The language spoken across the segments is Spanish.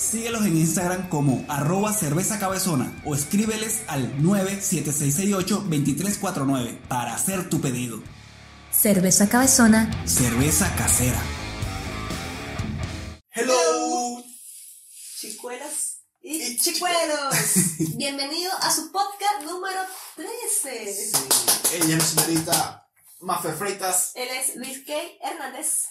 Síguelos en Instagram como arroba cerveza cabezona o escríbeles al 97668-2349 para hacer tu pedido. Cerveza Cabezona Cerveza casera. Hello. Chicuelas y, Y chicuelos. Bienvenido a su podcast número 13. Sí, ella es señorita Mafia Freitas. Él es Luis K. Hernández.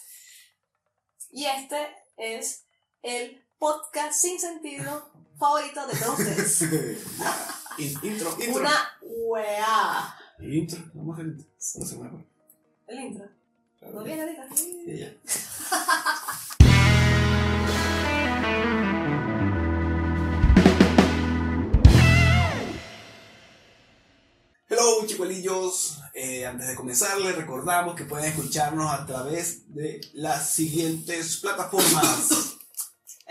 Y este es el podcast sin sentido favorito de todos ustedes. Intro, intro. Una weá. Intro, vamos a intro. No se mueve. El intro. ¿No viene? Sí, ya. Hello chicuelillos, Eh, antes de comenzar les recordamos que pueden escucharnos a través de las siguientes plataformas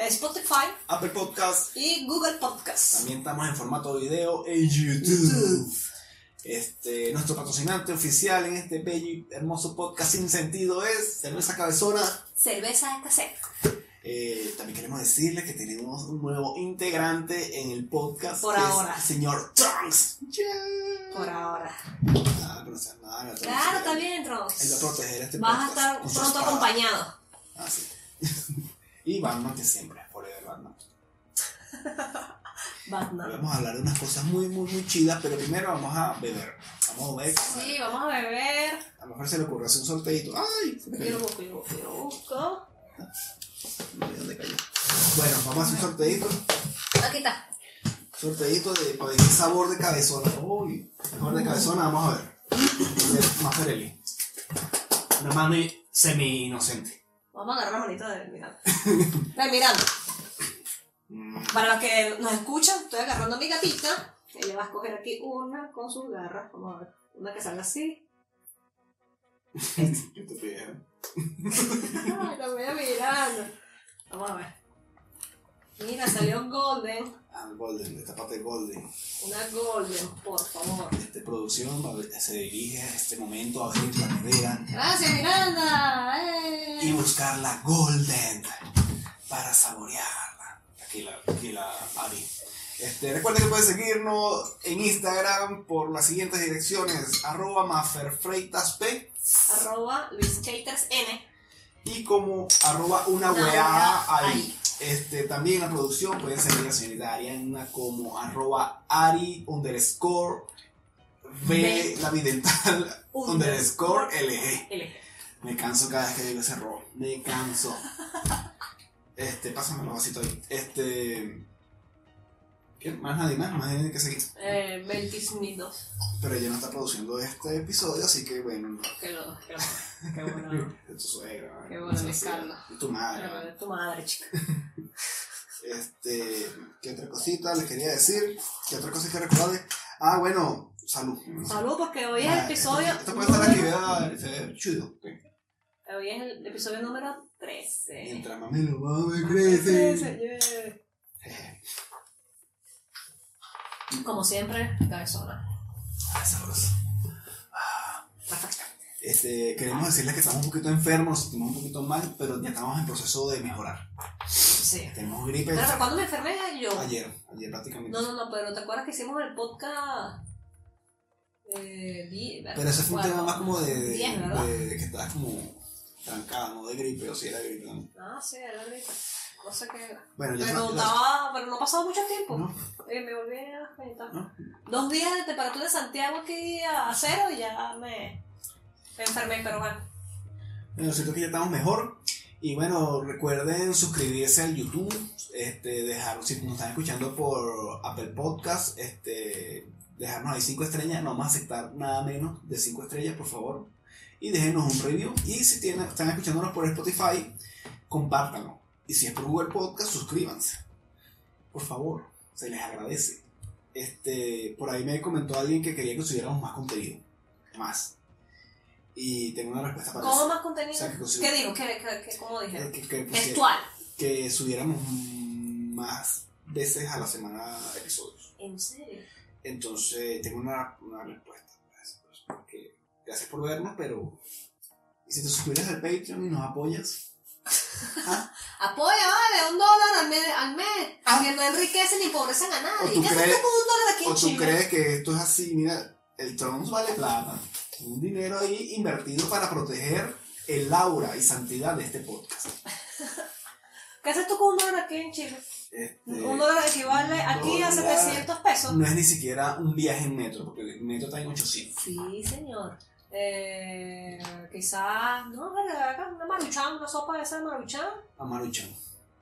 Spotify Apple Podcast, y Google Podcast. también estamos en formato video en YouTube. Este, nuestro patrocinante oficial en este bello y hermoso podcast sin sentido es Cerveza Cabezona. Cerveza casera. Eh, también queremos decirles que tenemos un nuevo integrante en el podcast. Por que es ahora. el señor Trunks. Por ahora. Ah, pero no sea nada, no, Claro, Trunks, está bien, Él va a proteger este Vas a podcast estar con su pronto acompañado. Ah, sí. y Batman que siempre, forever Batman. Batman. Vamos a hablar de unas cosas muy, muy, muy chidas, pero primero vamos a beber. Vamos a beber. Sí, vamos a beber. A lo mejor se le ocurre hacer un sorteito. ¡Ay! Yo lo busco, yo lo busco, yo lo busco. No sé dónde cayó. Bueno, vamos a hacer un sorteito. Aquí está. Sorteito de para ver qué sabor de cabezona. Uy, sabor de cabezona, vamos a ver. De Maferelli. Una mano semi inocente. Vamos a agarrar la manita de Miranda. De Miranda. Para los que nos escuchan, estoy agarrando a mi gatita. Ella va a escoger aquí una con sus garras. Vamos a ver. Una que salga así. Qué estupidez. Ay, la voy a Miranda. Vamos a ver. Mira, salió Golden. Ah, Golden, de esta parte Golden. Una Golden, por favor. Este producción se dirige a este momento a abrir la nevera Gracias, Miranda. ¡Eh! y buscar la Golden para saborearla. Aquí la, aquí la abrí. Este, recuerden que pueden seguirnos en Instagram por las siguientes direcciones: arroba maferfreitasp Arroba Luis Caters N. y como arroba una weá weá ahí. ahí. Este, también en la producción pueden seguir la señorita Ariana como arroba ari underscore v V. la vidental underscore lg. L. Me canso cada vez que digo ese error. Me canso. Este, pásame los vasitos ahí. Este. ¿Qué? Más nadie más, más nadie que seguir. Eh, 22. Pero ella no está produciendo este episodio, así que bueno, no. Que lo. Que lo. Qué bueno. Tu suegra. Qué ¿no? bueno, mi Carla. tu madre. Tu madre, chica. Este, ¿qué otra cosita les quería decir? ¿Qué otra cosa que recordarles? Ah, bueno, salud. Salud, porque hoy es Ah, el episodio. Esto puede estar aquí, número- ¿verdad? Se ve chido. Hoy es el episodio número 13. Mientras mami lo mame, 13, crece. Como siempre, cabezona. Ah, sabroso. Perfecto. Este, queremos decirles que estamos un poquito enfermos, nos sentimos un poquito mal, pero ya estamos en proceso de mejorar. Sí. Tenemos gripe pero cuando me enfermé yo. ayer, ayer prácticamente. No, no, no, pero ¿te acuerdas que hicimos el podcast? Eh, di- Pero ese fue un tema más como de, de, diez, de- de que estabas como trancada, no de gripe, o si era gripe. ¿no? Ah, sí, era gripe. No sé qué era. Bueno, ya Pero, estaba, pero no ha pasado mucho tiempo. ¿no? Eh, me volví a. ¿No? Dos días de temperatura de Santiago aquí a cero y ya me, me enfermé, pero bueno. Bueno, siento que ya estamos mejor. Y bueno, recuerden suscribirse al YouTube, este, dejar, si nos están escuchando por Apple Podcast, este, dejarnos ahí 5 estrellas, no a aceptar nada menos de 5 estrellas, por favor. Y déjenos un review. Y si tienen, están escuchándonos por Spotify, compártanlo. Y si es por Google Podcast, suscríbanse. Por favor. Se les agradece. Este, por ahí me comentó alguien que quería que subiéramos más contenido. Más. Y tengo una respuesta para ¿Cómo eso. más contenido? O sea, que consigo- ¿Qué digo? ¿Qué, qué, qué- cómo dije? Eh, Que, que pusiera- Textual. que subiéramos más veces a la semana episodios. ¿En serio? Entonces, tengo una, una respuesta eso. pues, porque gracias por vernos, pero. ¿Y si te suscribes al Patreon y nos apoyas? ¿Ah? Apoya, vale, un dólar al mes, al mes Ah. que no enriquecen ni empobrecen a ¿O nadie. tú ¿Qué crees- con un dólar aquí en ¿O tú Chile? crees que esto es así? Mira, el Trons vale plata. Un dinero ahí invertido para proteger el aura y santidad de este podcast. ¿Qué haces tú con un dólar aquí en Chile? Este, Un dólar equivale aquí a dólar. 700 pesos. no es ni siquiera un viaje en metro, porque el metro está en 800. Sí, señor. Eh, quizás, no, una maruchan, una sopa de esa de maruchan. A Maruchan.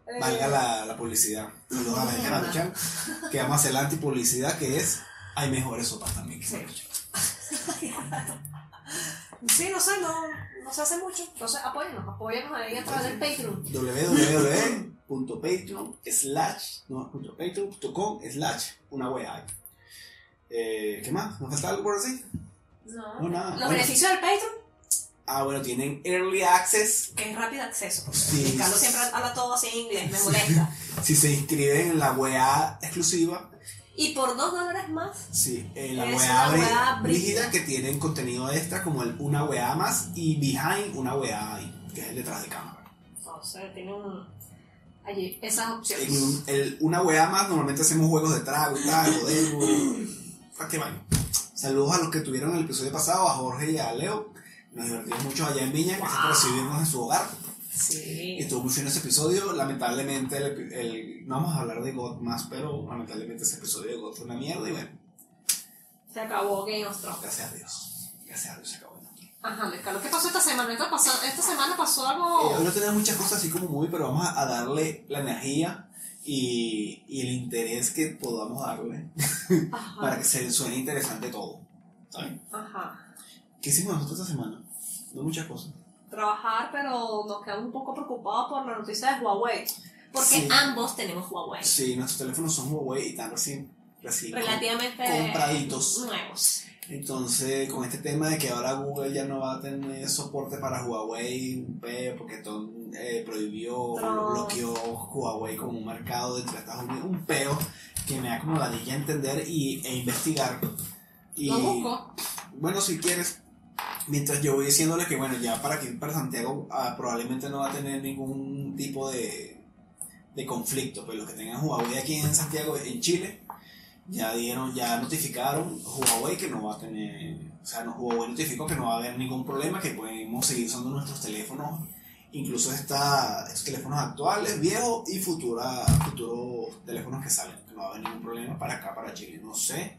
Eh, Valga la, la publicidad. Saludos a la Maruchan. Que vamos a hacer la antipublicidad, que es hay mejores sopas también que Sí. Maruchan. Sí, no sé, no, no se hace mucho. Entonces, apóyanos, apóyanos ahí a través del Patreon. www.patreon slash no, punto patreon.com slash una wea eh, ¿qué más? ¿nos falta algo por así? No. No, nada. Los Bueno. beneficios del Patreon, ah bueno tienen early access que es rápido acceso. Sí. Y Carlos siempre habla todo así en inglés, me molesta. si se inscriben en la wea exclusiva Y por dos dólares más, sí, en la wea brígida que tienen contenido extra como el una wea más y behind una wea ahí que es el detrás de cámara entonces tiene un, allí esas opciones. en el- una wea más normalmente hacemos juegos de trago y tal, joder, ¿para qué vaina? Saludos a los que tuvieron el episodio pasado, a Jorge y a Leo. Nos divertimos mucho allá en Viña, gracias por recibirnos en su hogar. Sí. Estuvo muy fino ese episodio. Lamentablemente, el, el- no vamos a hablar de God más, pero lamentablemente ese episodio de God fue una mierda. Y bueno, Se acabó Game of Thrones. gracias a Dios. Gracias a Dios se acabó. Eh, Ajá, Carlos, ¿qué pasó esta semana? Esta, pasa- esta semana pasó algo. hoy no tenemos muchas cosas así como muy, pero vamos a, darle la energía y, y el interés que podamos darle para que se suene interesante todo. ¿Saben? Ajá. ¿Qué hicimos nosotros esta semana? No muchas cosas. Trabajar, pero nos quedamos un poco preocupados por la noticia de Huawei. Porque Sí. ambos tenemos Huawei. Sí, nuestros teléfonos son Huawei y están recién, recién Relativamente compraditos. nuevos. Entonces, con este tema de que ahora Google ya no va a tener soporte para Huawei, porque todo, eh, prohibió, Trump. bloqueó Huawei como un mercado dentro de Estados Unidos, un peo que me da como la a entender y, e investigar. Y, Lo busco. bueno, si quieres, mientras yo voy diciéndole que, bueno, ya para aquí, para Santiago, ah, probablemente no va a tener ningún tipo de, de conflicto, pues los que tengan Huawei aquí en Santiago, en Chile, ya dieron, ya notificaron Huawei que no va a tener, o sea, no, Huawei notificó que no va a haber ningún problema, que podemos seguir usando nuestros teléfonos, incluso esta, estos teléfonos actuales, viejos y futura, futuros teléfonos que salen, que no va a haber ningún problema para acá, para Chile, no sé,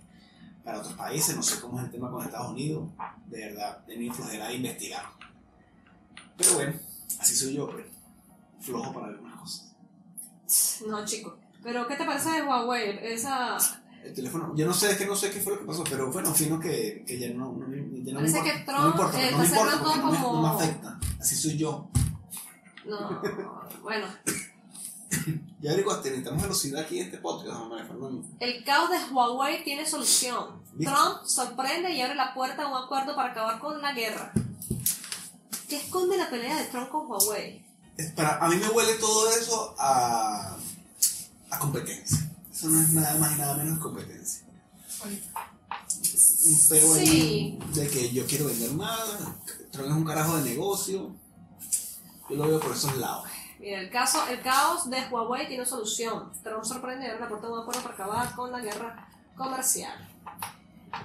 para otros países, no sé cómo es el tema con Estados Unidos, de verdad, tenía flojera de investigar. Pero bueno, así soy yo, pues, flojo para algunas cosas. No, chico. Pero, ¿qué te parece de Huawei? Esa. El teléfono, yo no sé, es que no sé qué fue lo que pasó, pero bueno, fino que, que ya no, no, ya no me Parece importa. que no me Trump, importa, eh, no me importa, cerrando porque no me, no me como- afecta. Así soy yo. No. bueno. Ya averiguaste, necesitamos velocidad aquí en este podcast, María Fernanda. El caos de Huawei tiene solución. ¿Viste? Trump sorprende y abre la puerta a un acuerdo para acabar con la guerra. ¿Qué esconde la pelea de Trump con Huawei? Para, a mí me huele todo eso a, a competencia. Eso no es nada más y nada menos que competencia. Un peo ahí Sí. de que yo quiero vender más, Trump es un carajo de negocio. Yo lo veo por esos lados. Mira, el, caso, el caos de Huawei tiene solución. Trump sorprende y abre la puerta a un acuerdo para acabar con la guerra comercial.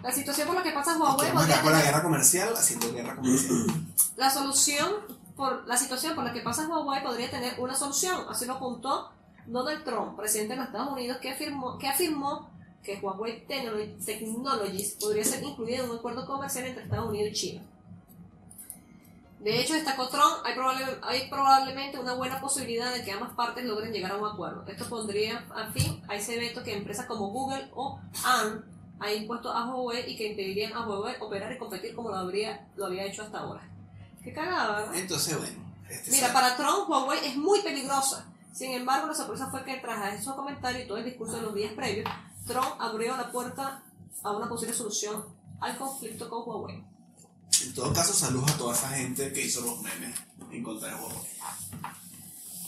La situación por la que pasa Huawei podría acabar con la guerra comercial haciendo guerra comercial. La solución, por la situación por la que pasa Huawei podría tener una solución, así lo apuntó Donald Trump, presidente de los Estados Unidos, que afirmó que, afirmó que Huawei Technolo- Technologies podría ser incluida en un acuerdo comercial entre Estados Unidos y China. De hecho, destacó Trump, hay, probable- hay probablemente una buena posibilidad de que ambas partes logren llegar a un acuerdo. Esto pondría a fin a ese veto que empresas como Google o ARM han impuesto a Huawei y que impedirían a Huawei operar y competir como lo, habría, lo había hecho hasta ahora. Qué cagada, ¿verdad? Entonces, bueno. Este Mira, sa- para Trump, Huawei es muy peligrosa. Sin embargo, la sorpresa fue que tras esos comentarios y todo el discurso de los días previos, Trump abrió la puerta a una posible solución al conflicto con Huawei. En todo caso, saludos a toda esa gente que hizo los memes en contra de Huawei.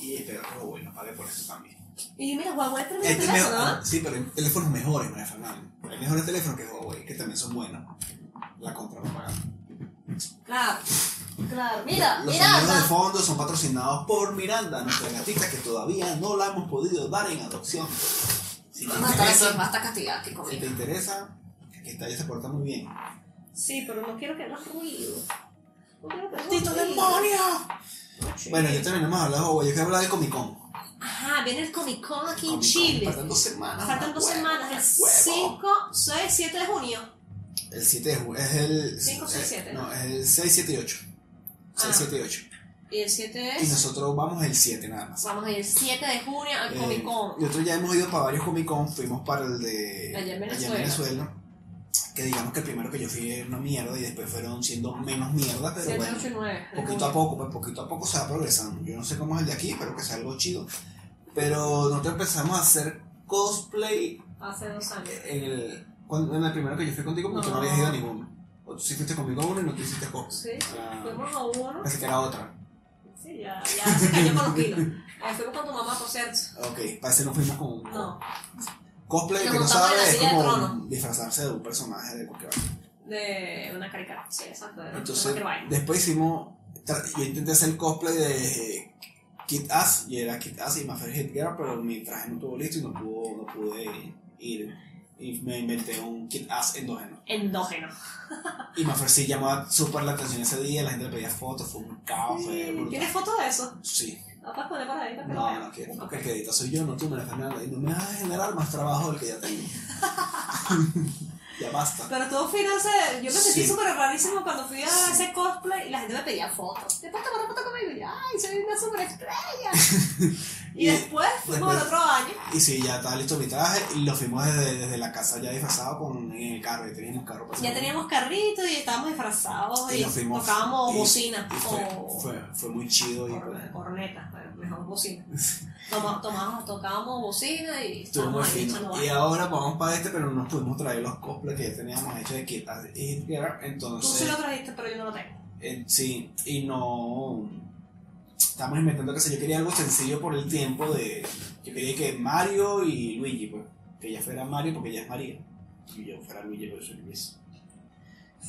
Y espero que Huawei nos pague por eso también. Y mira, Huawei es tremendo Este teléfono, mejor- ¿no? sí, pero hay teléfonos mejores, María Fernanda. Hay mejores teléfonos que Huawei, que también son buenos. La compra no paga. Claro, claro. Mira, Los mira, sonidos de fondo son patrocinados por Miranda, nuestra gatita que todavía no la hemos podido dar en adopción. Si te aquí, interesa, aquí si te interesa, que esta ella se porta muy bien. Sí, pero no quiero que hagas ruido. No quiero que hagas ¡Tito ruido. demonio! Bueno, ya terminamos de hablar de Huawei. Yo quiero hablar del Comic Con. Ajá, viene el Comic Con aquí en Comic Con. Chile. Faltan dos semanas. Faltan dos huevo, semanas, el huevo. 5, 6, 7 de junio. El 7 de junio. Es el. Cinco, seis, eh, siete, No, ¿no? es el 6, 7 y 8. 6, Ah. 7 y 8. Y el 7 Y es. nosotros vamos el 7 nada más. Vamos el 7 de junio al Eh, Comic Con. Nosotros ya hemos ido para varios Comic Con. Fuimos para el de. Allá en Venezuela. Venezuela, Que digamos que el primero que yo fui era una mierda y después fueron siendo menos mierda, pero 7, bueno. 8 y 9. de Poquito a poco, pues poquito a poco se va progresando. Yo no sé cómo es el de aquí, pero que sea algo chido. Pero nosotros empezamos a hacer cosplay Hace dos años. en el, cuando- en el primero que yo fui contigo porque no No. habías ido a ninguno. O tú sí fuiste conmigo a uno y no te hiciste cosplay. Sí, Ah, fuimos a uno. pensé que era otra. Sí, ya, ya se cayó con los kilos. Eh, fuimos con tu mamá, por cierto. Ok, parece que no fuimos con No, Cosplay, que no sabe, es como disfrazarse de un personaje de cualquier de una caricatura. Sí, exacto. de Entonces, después hicimos. Yo intenté hacer cosplay de Kid Ass, y era Kid Ass y Maffer Hit Girl, pero mi traje no estuvo listo y no, pudo, no pude ir. Y me inventé un Kid Ass endógeno. Endógeno. Y Maffer sí llamó súper la atención ese día, la gente le pedía fotos, fue un caos, brutal. ¿Tienes foto de eso? Sí, ¿La puedes poner por ahí para que no, no quiero, porque el que edita soy yo, no tú, me la Fernanda, y no me vas a generar más trabajo del que ya tengo. ya basta. Pero todo fino. Yo me sentí Sí. súper rarísimo cuando fui a Sí. ese cosplay y la gente me pedía fotos. ¿Te puedes tomar una foto conmigo? Y yo, ¡ay, soy una superestrella! y, Y después fuimos después- al otro. Y sí, ya estaba listo mi traje y lo fuimos desde, desde la casa ya disfrazado con, en el carro, y teníamos carro. para Ya teníamos carritos y estábamos disfrazados y, fuimos- tocábamos y- bocina y fue, o fue, fue muy chido y cor- corneta, mejor bocina. Toma- tomamos, tocábamos bocina y estábamos ahí Y ahora vamos para este, pero no nos pudimos traer los cosplays que ya teníamos hechos de Ass y Girl, Tú sí entonces lo trajiste, pero yo no lo tengo. eh, sí, y no estamos inventando que yo quería algo sencillo por el tiempo de yo quería que Mario y Luigi, pues, que ella fuera Mario porque ella es María y yo fuera Luigi porque soy Luis.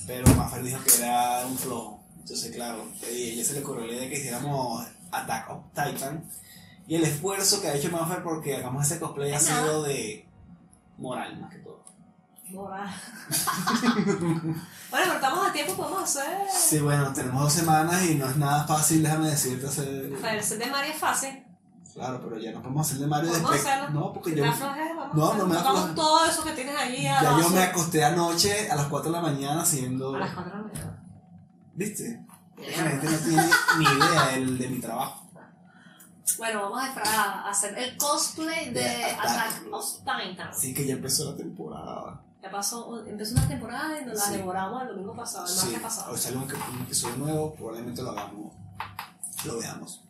Pero Maffer dijo que era un flojo. Entonces, claro, ella se le ocurrió la idea de que hiciéramos Attack of Titan. Y el esfuerzo que ha hecho Maffer porque hagamos ese cosplay ha sido de moral más que todo. Moral. bueno, pero estamos a tiempo, podemos hacer. Sí, bueno, tenemos dos semanas y no es nada fácil, déjame decirte hacer. Set de María es fácil. Claro, pero ya no podemos hacer de Mario después. hacerlo. No, porque yo, vamos No, no me flojera. todo eso que tienes a, ya yo me acosté anoche a las 4 de la mañana haciendo. a las 4 de la mañana. ¿Viste? La gente no tiene ni idea del- de mi trabajo. Bueno, vamos a, hacer el cosplay de De Attack. Of Titan. Así que ya empezó la temporada. Ya pasó, empezó una temporada y nos la Sí. devoramos el domingo pasado, el Sí, martes pasado. hoy sale un, un episodio nuevo, probablemente lo hagamos, lo veamos.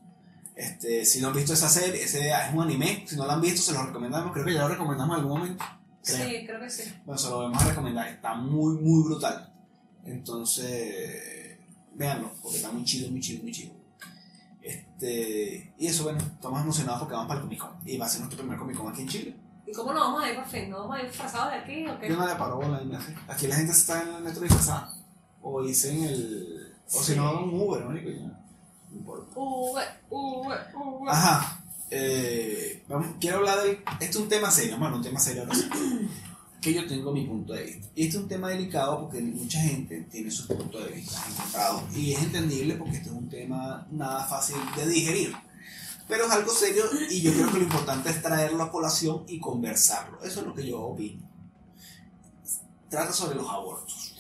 Este, si no han visto esa serie, ese es un anime, si no lo han visto se lo recomendamos, creo que ya lo recomendamos en algún momento. creo. Sí, creo que sí. Bueno, se lo vamos a recomendar, está muy, muy brutal. Entonces, véanlo, porque está muy chido, muy chido, muy chido. Este, y eso, bueno, estamos emocionados porque vamos para el Comic Con. Y va a ser nuestro primer Comic Con aquí en Chile. ¿Y cómo nos vamos a ir fin? ¿No vamos a ir disfrazados de aquí o qué? Yo no le paro bola. Aquí la gente se está en el metro disfrazada. O dicen el. O si no, un Uber, ¿no? Ajá. Eh, vamos, quiero hablar de. Este es un tema serio, bueno, un tema serio. Que yo tengo mi punto de vista. Y este es un tema delicado porque mucha gente tiene sus puntos de vista encontrados. Y es entendible porque este es un tema nada fácil de digerir. Pero es algo serio y yo creo que lo importante es traerlo a colación y conversarlo. Eso es lo que yo opino. Trata sobre los abortos.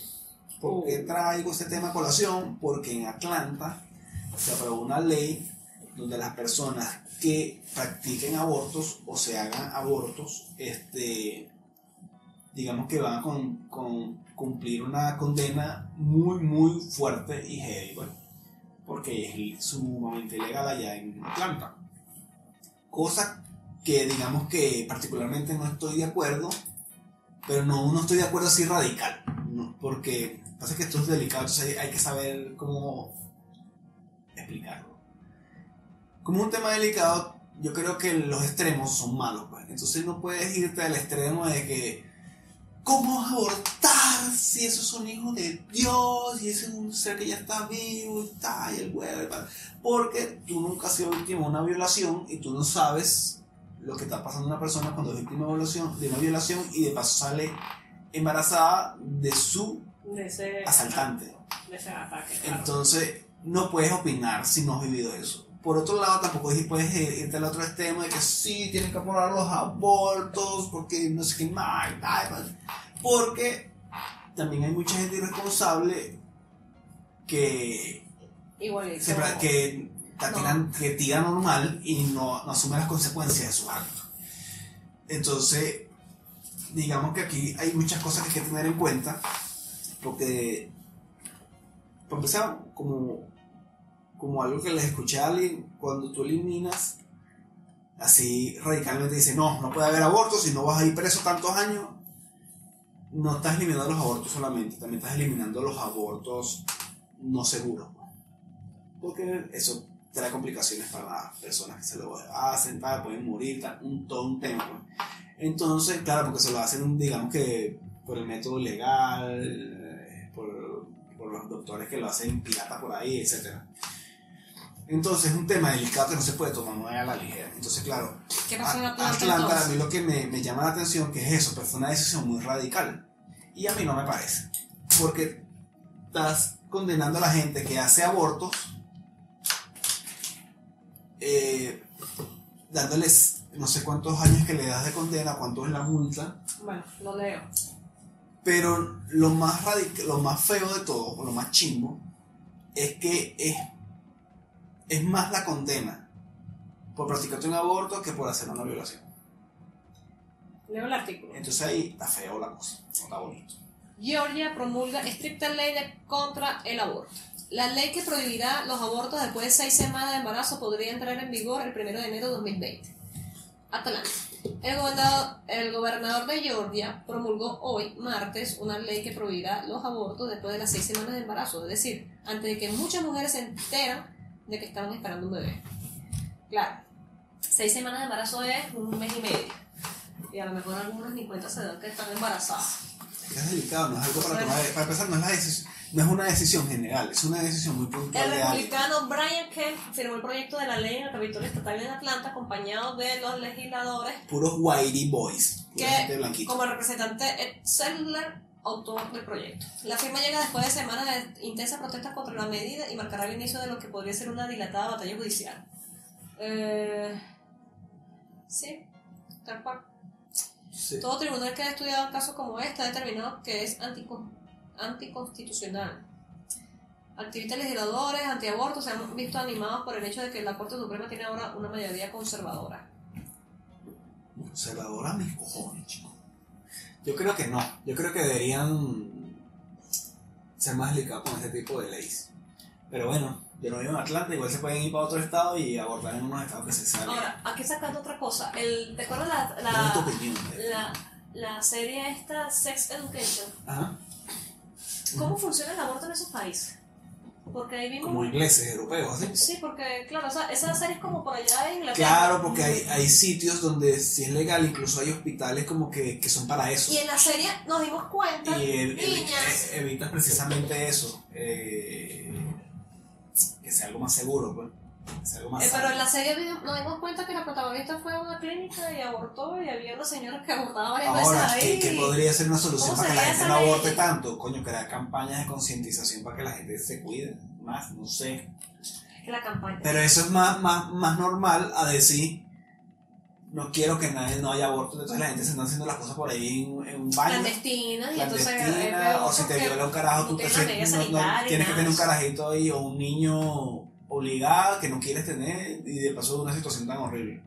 ¿Por qué traigo este tema a colación? Porque en Atlanta se aprobó una ley donde las personas que practiquen abortos o se hagan abortos, este, digamos que van a con, con cumplir una condena muy, muy fuerte y heavy, bueno, porque es sumamente ilegal allá en Atlanta. cosa que digamos que particularmente no estoy de acuerdo, pero no, no estoy de acuerdo así radical, ¿no? porque pasa que esto es delicado, entonces hay, hay que saber cómo explicarlo. Como un tema delicado, yo creo que los extremos son malos, pues. entonces no puedes irte al extremo de que ¿Cómo abortar si eso es un hijo de Dios y ese es un ser que ya está vivo y está y el huevo y tal? Porque tú nunca has sido víctima de una violación y tú no sabes lo que está pasando a una persona cuando es víctima de, violación, de una violación y de paso sale embarazada de su De ese, asaltante. de ese ataque. claro. Entonces, no puedes opinar si no has vivido eso. Por otro lado, tampoco puedes irte al otro extremo de que sí, tienen que aprobar los abortos, porque no sé qué más, porque también hay mucha gente irresponsable que, Igualito. se que, No. que tira normal y no, no asume las consecuencias de sus actos. Entonces, digamos que aquí hay muchas cosas que hay que tener en cuenta, porque, por empezar, como, como algo que les escuché a alguien, cuando tú eliminas, así radicalmente dice, no, no puede haber abortos, si no vas a ir preso tantos años, no estás eliminando los abortos solamente, también estás eliminando los abortos no seguros. pues. Porque eso trae complicaciones para las personas que se lo hacen, pueden morir, tal, un, todo un tema. pues. Entonces, claro, porque se lo hacen, digamos que por el método legal, eh, por, por los doctores que lo hacen pirata por ahí, etc. Entonces, es un tema delicado que no se puede tomar muy a la ligera. Entonces, claro, ¿Qué pasó en a- Atlanta, Atlanta, a mí lo que me, me llama la atención que es eso, pero fue una decisión muy radical. Y a mí no me parece. Porque estás condenando a la gente que hace abortos, eh, dándoles no sé cuántos años que le das de condena, cuánto es la multa. Bueno, lo leo. Pero lo más, radic- lo más feo de todo, o lo más chimbo, es que es, es más la condena por practicarte un aborto que por hacer una violación. Leo el artículo. Entonces ahí está feo la cosa, no está bonito. Georgia promulga estricta ley de- contra el aborto. La ley que prohibirá los abortos después de seis semanas de embarazo podría entrar en vigor el 1 de enero de 2020. Atlanta. El gobernador, el gobernador de Georgia promulgó hoy, martes, una ley que prohibirá los abortos después de las seis semanas de embarazo, es decir, antes de que muchas mujeres se enteran de que estaban esperando un bebé. Claro, seis semanas de embarazo es un mes y medio. Y a lo mejor algunas ni cuenta se dan que están embarazadas. Es delicado, no es algo para tomar. Para empezar, no es, la decisión, no es una decisión general, es una decisión muy puntual El republicano Brian Kemp firmó el proyecto de la ley en el Capitolio Estatal en Atlanta, acompañado de los legisladores Puros whitey boys, gente que, como representante Sedler, autor del proyecto. La firma llega después de semanas de intensas protestas contra la medida y marcará el inicio de lo que podría ser una dilatada batalla judicial. Eh, sí, tal cual. Sí. Todo tribunal que ha estudiado un caso como este ha determinado que es antico- anticonstitucional. Activistas legisladores antiabortos se han visto animados por el hecho de que la Corte Suprema tiene ahora una mayoría conservadora. Conservadora mis cojones, chico. Yo creo que no. Yo creo que deberían ser más delicados con este tipo de leyes. Pero bueno, yo no vivo en Atlanta, igual se pueden ir para otro estado y abortar en unos estados que se salen. Ahora, aquí sacando otra cosa, el, ¿te acuerdas la, tu opinión. eh. la, la serie esta, Sex Education? Ajá. ¿Cómo funciona el aborto en esos países? Porque ahí vimos... Como ingleses, europeos, así. Sí, porque, claro, esa, esa serie es como por allá en Inglaterra. Claro, porque hay, hay sitios donde si es legal, incluso hay hospitales como que, que son para eso. Y en la serie nos dimos cuenta, Y el- niñas, evitas precisamente eso. eh, que sea algo más seguro, pues. Sea algo más Eh, pero en la serie nos dimos cuenta que la protagonista fue a una clínica y abortó y había una señora que abortaba varias Ahora, veces ahí. ¿qué, qué podría ser una solución ¿Cómo para que la gente no aborte tanto? Coño, crear campañas de concientización para que la gente se cuide más, no sé. La campaña. Pero eso es más, más, más normal a decir, no quiero que nadie no haya aborto, entonces la gente se anda haciendo las cosas por ahí en, en un baño. clandestina y entonces es clandestina, o si te viola un carajo, tú te no- no- tienes que tener un carajito ahí o un niño obligado que no quieres tener y de paso de una situación tan horrible.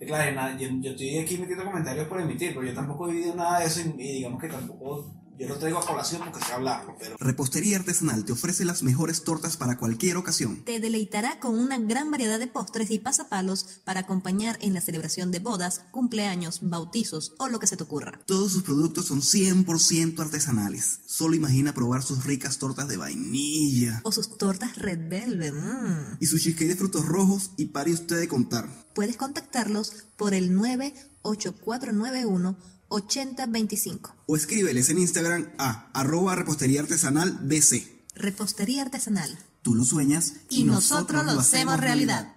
Y claro, yo, estoy aquí metiendo comentarios por emitir, pero yo tampoco he vivido nada de eso y digamos que tampoco Yo lo traigo a colación porque sé hablarlo, pero Repostería Artesanal te ofrece las mejores tortas para cualquier ocasión. Te deleitará con una gran variedad de postres y pasapalos para acompañar en la celebración de bodas, cumpleaños, bautizos o lo que se te ocurra. Todos sus productos son 100% artesanales. Solo imagina probar sus ricas tortas de vainilla. O sus tortas Red Velvet. mm. Y su cheesecake de frutos rojos y pare usted de contar. Puedes contactarlos por el 98491 8025. O escríbeles en Instagram a arroba repostería artesanal BC. Repostería artesanal. Tú lo sueñas Y nosotros lo hacemos realidad.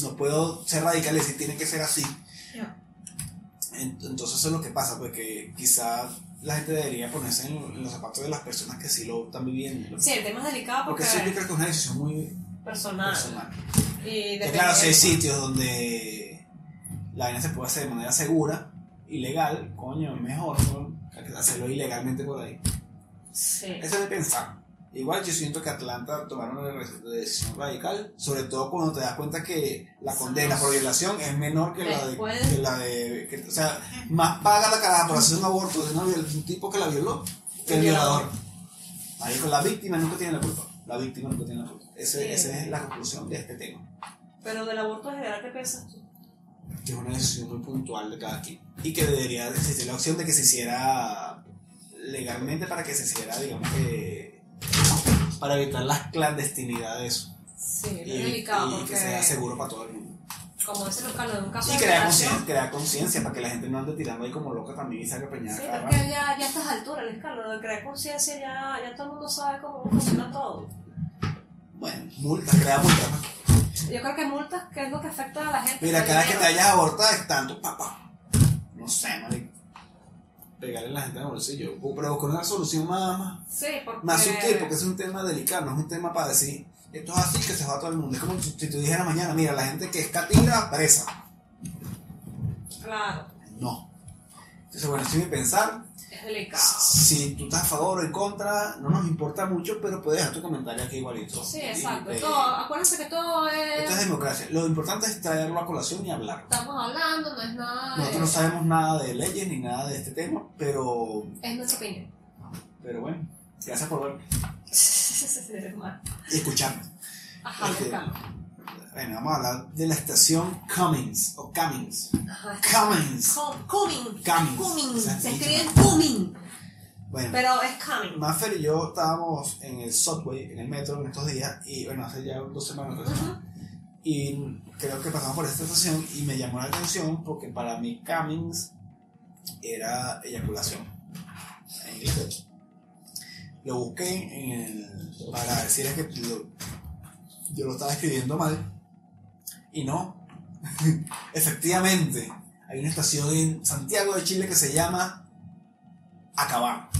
no puedo ser radical y decir tiene que ser así. En- Entonces eso es lo que pasa, porque quizá la gente debería ponerse en, los zapatos de las personas que sí lo están viviendo. Sí, el tema es delicado Porque porque, eso que es una decisión muy personal. personal. Y claro, si hay sitios donde la vaina se puede hacer de manera segura y legal, coño, es mejor ¿no? que hacerlo ilegalmente por ahí. Sí. Eso es de pensar. Igual yo siento que Atlanta tomaron una decisión radical, sobre todo cuando te das cuenta que la condena por violación es menor que la de... Que la de que- o sea, más paga la caraja por hacer un aborto de un tipo que la violó que el violador. Ahí con la víctima nunca tiene la culpa. La víctima nunca tiene la culpa. Ese- Sí. Esa es la conclusión de este tema. Pero del aborto en general, ¿qué piensas tú? Que es una decisión muy puntual de cada quien. Y que debería existir la opción de que se hiciera legalmente para que se hiciera, digamos que para evitar las clandestinidades. De Sí, es y, delicado y porque, que sea seguro para todo el mundo. como dice Lucas, en un caso y de crear conciencia, para que la gente no ande tirando ahí como loca también y salga peñada Sí, porque ya, ya a estas alturas, Luis Carlos, lo de crear conciencia ya, ya todo el mundo sabe cómo funciona todo. bueno multas crea multas Yo creo que multas, que es lo que afecta a la gente. mira cada vez que te hayas abortado es tanto papá no sé marico pegarle a la gente en el bolsillo pero con una solución más, más Sí, porque... más sutil, porque es un tema delicado, no es un tema para decir, esto es así que se va a todo el mundo. Es como si tú dijeras mañana, mira, la gente que es catira, presa. Claro, No. Entonces, bueno, estoy en pensar, es delicado. si tú estás a favor o en contra, no nos importa mucho, pero puedes dejar tu comentario aquí igualito. Sí, exacto. Todo, acuérdense que todo es... esto es democracia. Lo importante es traerlo a colación y hablar. Estamos hablando, no es nada de... Nosotros no sabemos nada de leyes ni nada de este tema, pero, Es nuestra opinión. pero bueno, gracias por ver Es más. y escucharnos. Ajá, Este. Bueno, vamos a hablar de la estación Cummings, o Cummings. Ajá. Cummings. Cummings. Cumming. O sea, Se escribe Cumming. Bueno, Pero es Cumming. Maffer y yo estábamos en el subway, en el metro en estos días, y bueno, hace ya dos semanas, semanas, y creo que pasamos por esta estación y me llamó la atención porque para mí Cummings era eyaculación en inglés. Lo busqué en el, para decirles que lo- yo lo estaba escribiendo mal y no. Efectivamente, hay una estación en Santiago de Chile que se llama Acabar.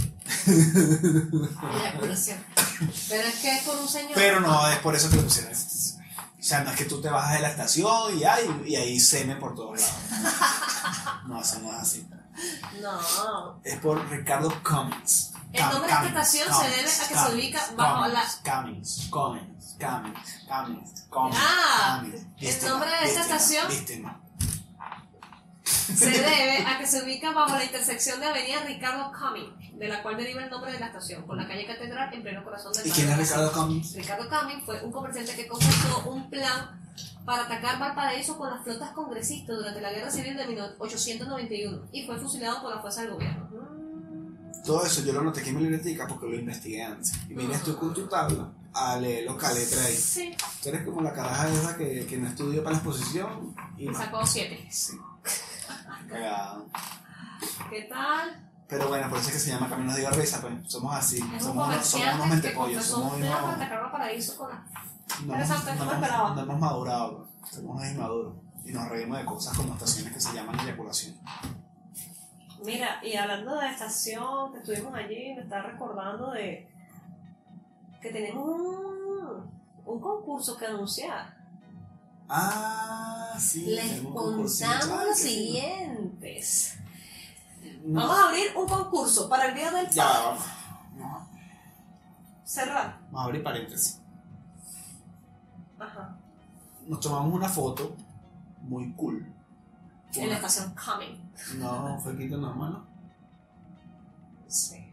Pero es que es por un señor. Pero no es por eso que le pusieron. O sea, no es que tú te bajas de la estación y, hay, y ahí semen por todos lados. No, eso no es así. No. Es por Ricardo Cummings. El nombre de esta estación se debe a que se ubica bajo la- Cummings, Cummings, Cummings, Cummings, Cummings. Ah, Cummings. el nombre de esta estación-. Se debe a que se ubica bajo la intersección de Avenida Ricardo Cumming, de la cual deriva el nombre de la estación, con la calle Catedral en pleno corazón del ¿Y quién es Ricardo Cummings? Ricardo Cumming fue un comerciante que concertó un plan para atacar Valparaíso con las flotas congresistas durante la Guerra Civil de 1891 y fue fusilado por la fuerza del gobierno. Todo eso yo lo noté aquí en mi libretica porque lo investigué antes. Y vienes tú con tu tabla a leer los caletres ahí. Sí, Tú eres como la caraja esa que, que no estudió para la exposición y sacó 7. Sí. Cagado. ¿Qué tal? Pero bueno, por eso es que se llama Caminos de Risa, pues somos así, Es somos, unos, somos unos mentepollos, somos para unos, atacar Valparaíso con la... no, me no hemos madurado, pues. somos unos inmaduros y nos reímos de cosas como estaciones que se llaman eyaculación. Mira, y hablando de la estación que estuvimos allí, me está recordando de que tenemos un, un concurso que anunciar. Ah, sí. Les contamos los siguientes. No, Vamos a abrir un concurso para el Día del ya, Padre. vamos. No, Cerrar. Vamos a abrir paréntesis. Ajá. Nos tomamos una foto muy cool. En la estación Coming. No, fue quito normal, ¿no? Sí.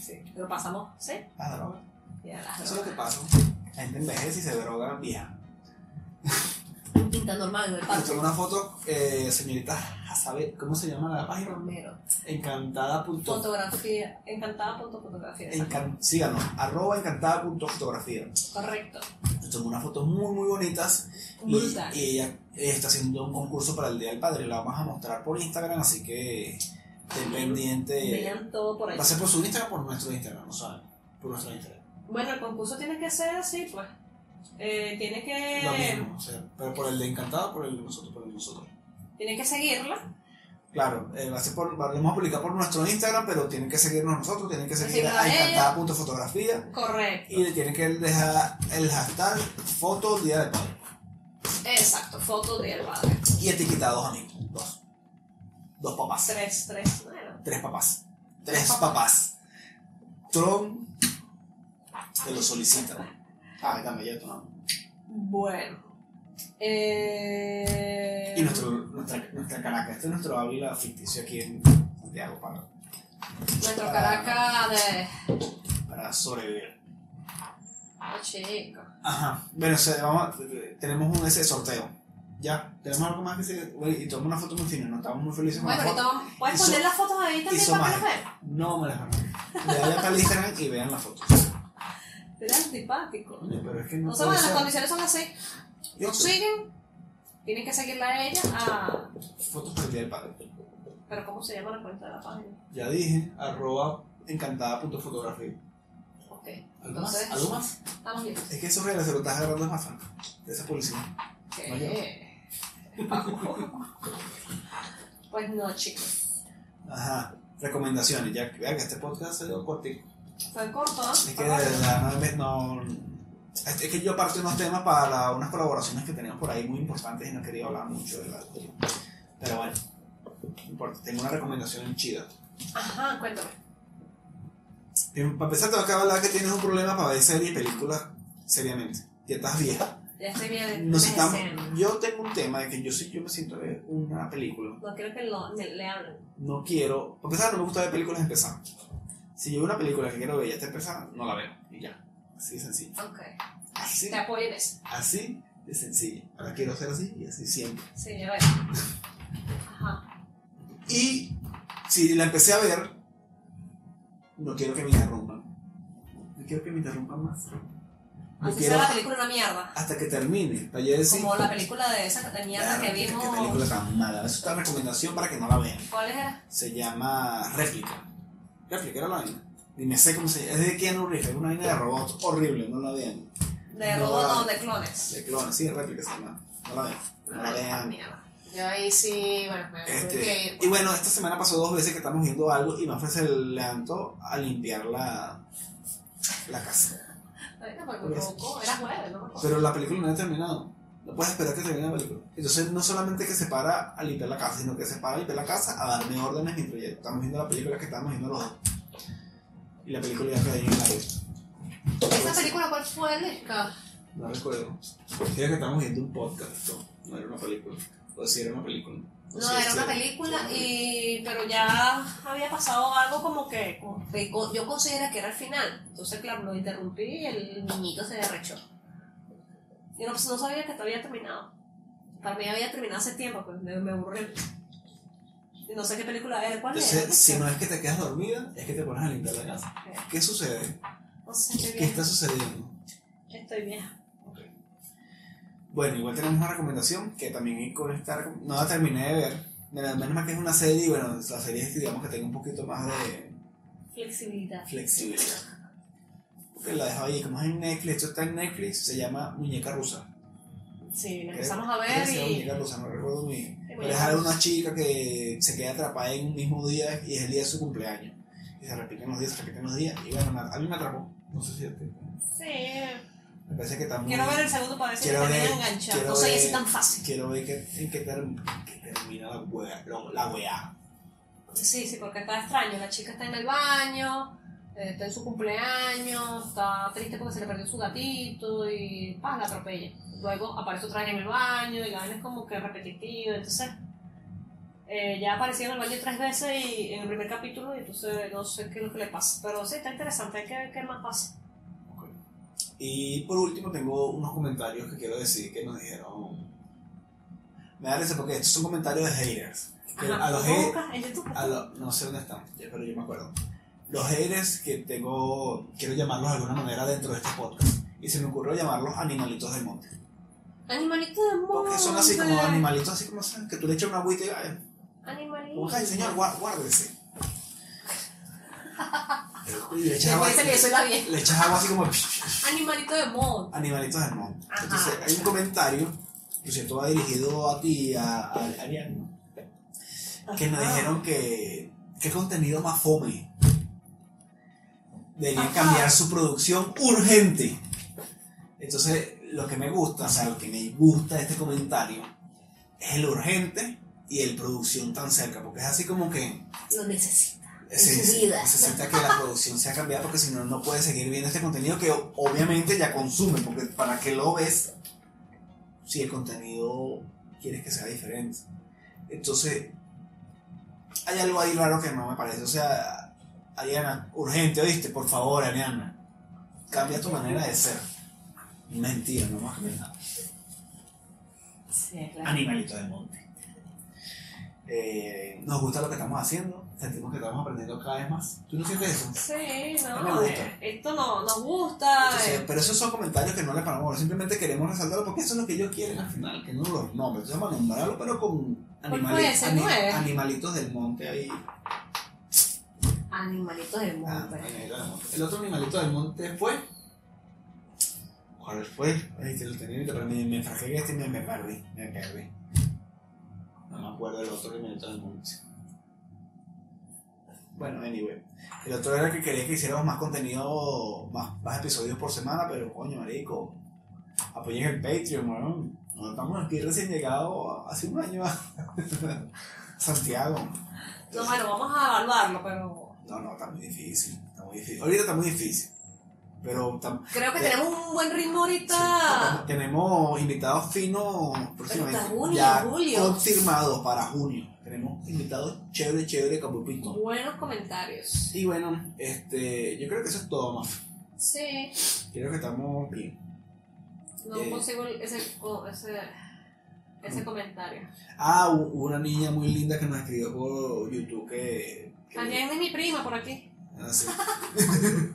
Sí, pero pasamos, ¿sí? Droga. A las Eso es lo que pasa. La gente envejece y se droga vieja. Un pinta normal en el Nos parque. tomó una foto, eh, señorita, a saber, ¿cómo se llama la página? Romero. Encantada. punto- Fotografía. Encantada punto fotografía. encan- síganos, arroba encantada punto fotografía. Correcto. Tomó unas fotos muy, muy bonitas. Y, Brutal. y ella está haciendo un concurso para el Día del Padre. La vamos a mostrar por Instagram, así que estén pendientes. Vean todo por ahí. ¿Va a ser por su Instagram o por nuestro Instagram? No saben. Por nuestro Instagram. Bueno, el concurso tiene que ser así, pues. Eh, tiene que. Lo mismo, o sea, pero por el de Encantado, por el de nosotros, por el de nosotros. Tiene que seguirla. Claro, eh, va a ser por, lo vamos a publicar por nuestro Instagram, pero tienen que seguirnos nosotros, tienen que seguir a a encantada.fotografía Correcto. y le tienen que dejar el hashtag foto Día del Padre. Exacto. Foto del padre. Y etiqueta a dos amigos, dos. Dos papás. Tres, tres. Bueno. Tres papás. Tres Tres papás. Tron te lo solicita. Ah, también ya no. Bueno. Eh... Y nuestro, nuestra, nuestra Caracas, este es nuestro Ávila ficticio aquí en Santiago para, Nuestro Caracas de. para sobrevivir. Ah, chico. Ajá. Bueno, o sea, vamos tenemos un ese sorteo. Ya, tenemos algo más que se. Y tomamos una foto muy fina, no estamos muy felices con Bueno, la foto. ¿Puedes poner las fotos ahí también para que las vean? No me las van a ver. Vayan para el Instagram y vean las fotos. Eres antipático. Oye, pero es que no No las condiciones son así. Nos siguen. Tienen que seguirla a ella. Ah, Fotos para el Día del Padre. pero ¿cómo se llama la cuenta de la página? Ya dije, arroba encantada.fotografía. Ok. ¿Algo más? Entonces, ¿Algo más? estamos bien. Es que eso real, se lo estás agarrando es más fácil. De esa publicidad. No, yo. pues no, chicos. Ajá. Recomendaciones. Ya vean que este podcast se dio cortico. Fue corto, ¿no? Es que verdad no, es que yo aparté unos temas para unas colaboraciones que teníamos por ahí muy importantes y no quería hablar mucho de la Pero bueno, no importa. Tengo una recomendación chida. Ajá, cuéntame. Bien, Para empezar, te voy a hablar que tienes un problema para ver series y películas seriamente. Ya estás vieja. Ya estoy bien. Yo tengo un tema de que yo sí yo me siento a ver una película. No quiero que lo, le, le hablen. No quiero. Para empezar, no me gusta ver películas empezando. Si yo una película que quiero ver y ya está empezando, no la veo. Y ya. Así de sencillo. Ok. Así, Te apoyo en eso. así de sencillo. Ahora quiero ser así y así siempre. Sí, a ver. Ajá. Y si la empecé a ver, no quiero que me interrumpan. No quiero que me interrumpan más. No Así quiero sea la película una mierda. hasta que termine. Decir. Como la película de esa de mierda "Claro, que vimos. Qué película tan mala. Es una recomendación para que no la vean. ¿Cuál era? Se llama Réplica. Réplica era la vaina. Ni me sé cómo se llama. Es de Keanu Reeves. Es una vaina de robot horrible. No la vean. De No, robot, no, vale. de clones. De clones. Sí, Réplica se llama. No la vean. No la vean. mierda. Yo ahí sí, bueno, me Este, que ir. y bueno, esta semana pasó dos veces que estamos viendo algo y Manfred se levantó a limpiar la, la casa. Bueno, porque me provocó, era jueves, no me acuerdo. Pero la película no ha terminado. No puedes esperar que termine la película. Entonces, no solamente que se para a limpiar la casa, sino que se para a limpiar la casa a darme órdenes mientras ya estamos viendo la película que estamos viendo los dos. Y la película ya queda ahí en el aire. ¿Esa película cuál fue, Lesca? No recuerdo. Creo que estamos viendo un podcast, no, no era una película. O si era una película. No, era una película y pero ya había pasado algo como que, como que co- yo consideré que era el final. Entonces, claro, lo interrumpí y el niñito se derrechó. Y no, pues, no sabía que había terminado. Para mí había terminado hace tiempo, pues me, me aburrí. Y no sé qué película era. ¿Cuál Entonces, era? si no es que te quedas dormida, es que te pones a limpiar la casa. ¿Qué sucede? No sé, ¿Qué vieja. está sucediendo? Estoy vieja. Bueno, igual tenemos una recomendación que también con esta no la terminé de ver. Menos menos mal que es una serie y bueno, la serie es digamos que tenga un poquito más de Flexibilidad. flexibilidad. Porque la dejo ahí, como es en Netflix, esto está en Netflix, se llama Muñeca Rusa. Sí, la empezamos a que ver y. Muñeca Rusa, no recuerdo muy bien. Pero es de una chica que se queda atrapada en un mismo día y es el día de su cumpleaños. Y se repiten los días, se repiten los días. Y bueno, a mí me atrapó. No sé si a ti. Sí. Me parece que muy... Quiero ver el segundo para ver si me termina quiero No ver- así tan fácil. Quiero ver que, en qué, termina la lo- La wea. Sí, sí, porque está extraño. La chica está en el baño, está en su cumpleaños, está triste porque se le perdió su gatito y pa, la atropella. Luego aparece otra vez en el baño y la vaina es como que repetitiva. Entonces, Eh, ya apareció en el baño tres veces y en el primer capítulo, y entonces no sé qué es lo que le pasa. Pero sí, está interesante, hay que ver qué más pasa. Y por último tengo unos comentarios que quiero decir que nos dijeron. Me da risa porque estos son comentarios de haters. Que Ajá, a los ¿cómo haters. lo- no sé dónde están, pero yo me acuerdo. Los haters que tengo, quiero llamarlos de alguna manera dentro de este podcast. Y se me ocurrió llamarlos animalitos del monte. Animalito de monte. Porque son así como animalitos, así como ¿sabes? que tú le echas una agüita y ay, Animalito. como, ay señor, guá- guárdese. Y le echas agua, le le echas así como Animalito de monte. animalitos del monte. Ajá. Entonces hay un comentario, que cierto va dirigido a ti, a, a, que nos dijeron que qué contenido más fome. Deberían Ajá. cambiar su producción urgente. Entonces, lo que me gusta, o sea, lo que me gusta de este comentario es el urgente y el producción tan cerca, porque es así como que Lo necesita. En se, su vida. necesita que la producción sea cambiada porque si no, no puedes seguir viendo este contenido que obviamente ya consume, porque para qué lo ves si el contenido quieres que sea diferente. Entonces, hay algo ahí raro que no me parece. O sea, Ariana, urgente, ¿oíste? Por favor, Ariana, cambia tu manera de ser. Mentira, no más que nada. Sí, claro. Animalito del monte. Eh, nos gusta lo que estamos haciendo, sentimos que estamos aprendiendo cada vez más. ¿Tú no sientes eso? Sí, me no, gusta. eh, esto no, nos gusta. Entonces, eh, pero esos son comentarios que no le paramos, simplemente queremos resaltarlo porque eso es lo que ellos quieren al final, que no los nombres. Entonces vamos a nombrarlo, pero con animali- animalitos del monte ahí. Animalitos del Ah, monte. animalitos del monte. El otro animalito del monte fue. ¿Cuál fue? Ay, que lo tenía pero me, me en este y me, me perdí. Me perdí. No me acuerdo del otro animalito del monte. Bueno, anyway. El otro era que quería que hiciéramos más contenido, más, más episodios por semana, pero coño, marico. Apoyen el Patreon, weón. No estamos aquí recién llegados hace un año a Santiago. No, bueno, vamos a evaluarlo, pero No, no, está muy difícil. Está muy difícil. Ahorita está muy difícil. Pero creo que Eh, tenemos un buen ritmo sí, ahorita. tenemos invitados finos próximamente. Hasta junio, ya julio. confirmados para junio. Tenemos invitados chévere, chévere, capupito. Buenos comentarios. Y bueno, este, yo creo que eso es todo más. Sí. Creo que estamos bien. No Eh. consigo ese, ese, ese comentario. Ah, una niña muy linda que nos escribió por YouTube que. También es mi prima por aquí. Ah, sí.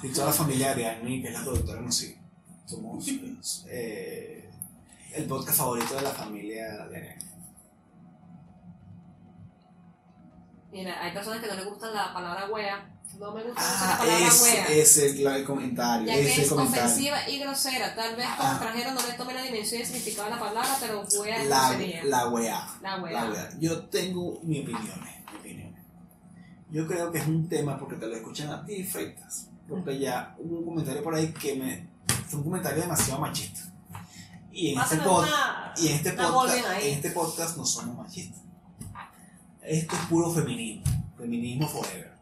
Sí, toda la familia de Ariadne, que es la productora, sigue. Somos eh, el podcast favorito de la familia de Ariadne. Mira, hay personas que no les gusta la palabra wea. No me gusta mucho la Ah, palabra ese wea. es el, comentario. Ya ese que es es comentario. ofensiva y grosera. Tal vez como Ah. extranjero no le tome la dimensión y el significado de la palabra, pero wea es La, grosería. la weá. La La wea. Yo tengo. Mi opinión. Yo creo que es un tema porque te lo escuchan a ti, Freitas. Porque ya hubo un comentario por ahí que me. Fue un comentario demasiado machista. Y en este Y en este, podcast, en este podcast no somos machistas. Esto es puro feminismo. Feminismo forever.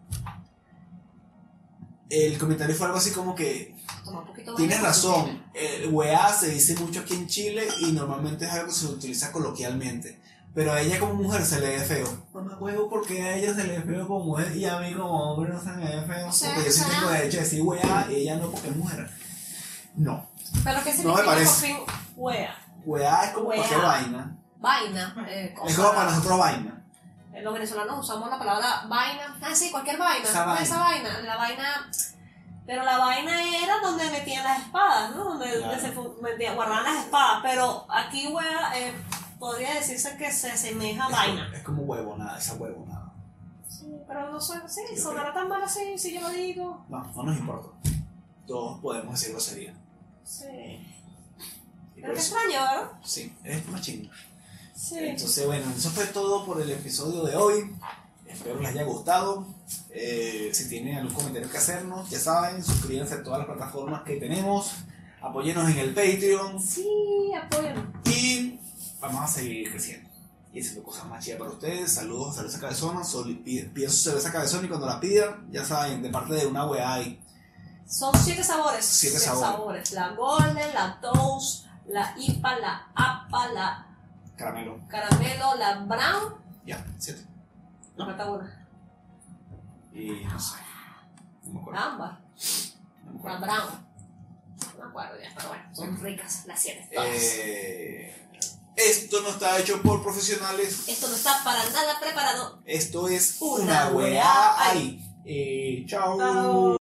El comentario fue algo así como que Toma un poquito más tienes razón. El weá se dice mucho aquí en Chile y normalmente es algo que se utiliza coloquialmente. Pero a ella como mujer se le ve feo. Mamá huevo, porque a ella se le ve feo como mujer y a mí como hombre no se me ve feo? O sea, porque yo sí o sea- tengo derecho a decir weá y ella no porque es mujer. No. Pero ¿qué No me significa parece. por fin wea? Weá es como Weá. cualquier vaina. Vaina. eh, Es como para nosotros vaina. Eh, Los venezolanos usamos la palabra vaina. Ah, sí, cualquier vaina. Esa vaina. Esa vaina. La vaina. Pero la vaina era donde metían las espadas, ¿no? Donde, se metían- guardaban las espadas. Pero aquí, wea, eh, podría decirse que se asemeja a Es vaina. como- Es como huevo, nada, esa huevo, nada. Sí, pero no suena así. Yo Sonará tan mal así si yo lo digo. No, no nos importa. Todos podemos decir grosería. Sí. Y Pero qué eso- extraño, ¿verdad? Sí, es machín. Sí. Entonces, bueno, eso fue todo por el episodio de hoy. Espero les haya gustado. Eh, si tienen algún comentario que hacernos, ya saben, suscríbanse a todas las plataformas que tenemos. Apóyenos en el Patreon Sí, apoyen. y vamos a seguir creciendo. Y haciendo cosas más chidas para ustedes. Saludos a Cerveza Cabezona. Sol- pi- Piden su cerveza cabezona y cuando la pidan, ya saben, de parte de una weá ahí. Son siete sabores. Siete sabores. La Golden, la Toast, la IPA, la APA, la Caramelo. Caramelo, la Brown Ya, siete. Me falta una. Y no sé. No me acuerdo. Ámbar. No me Brown. No me acuerdo ya, pero bueno, son ricas las siete. Todas. Eh, esto no está hecho por profesionales. Esto no está para nada preparado. Esto es Una una weá ahí. Eh. Chao.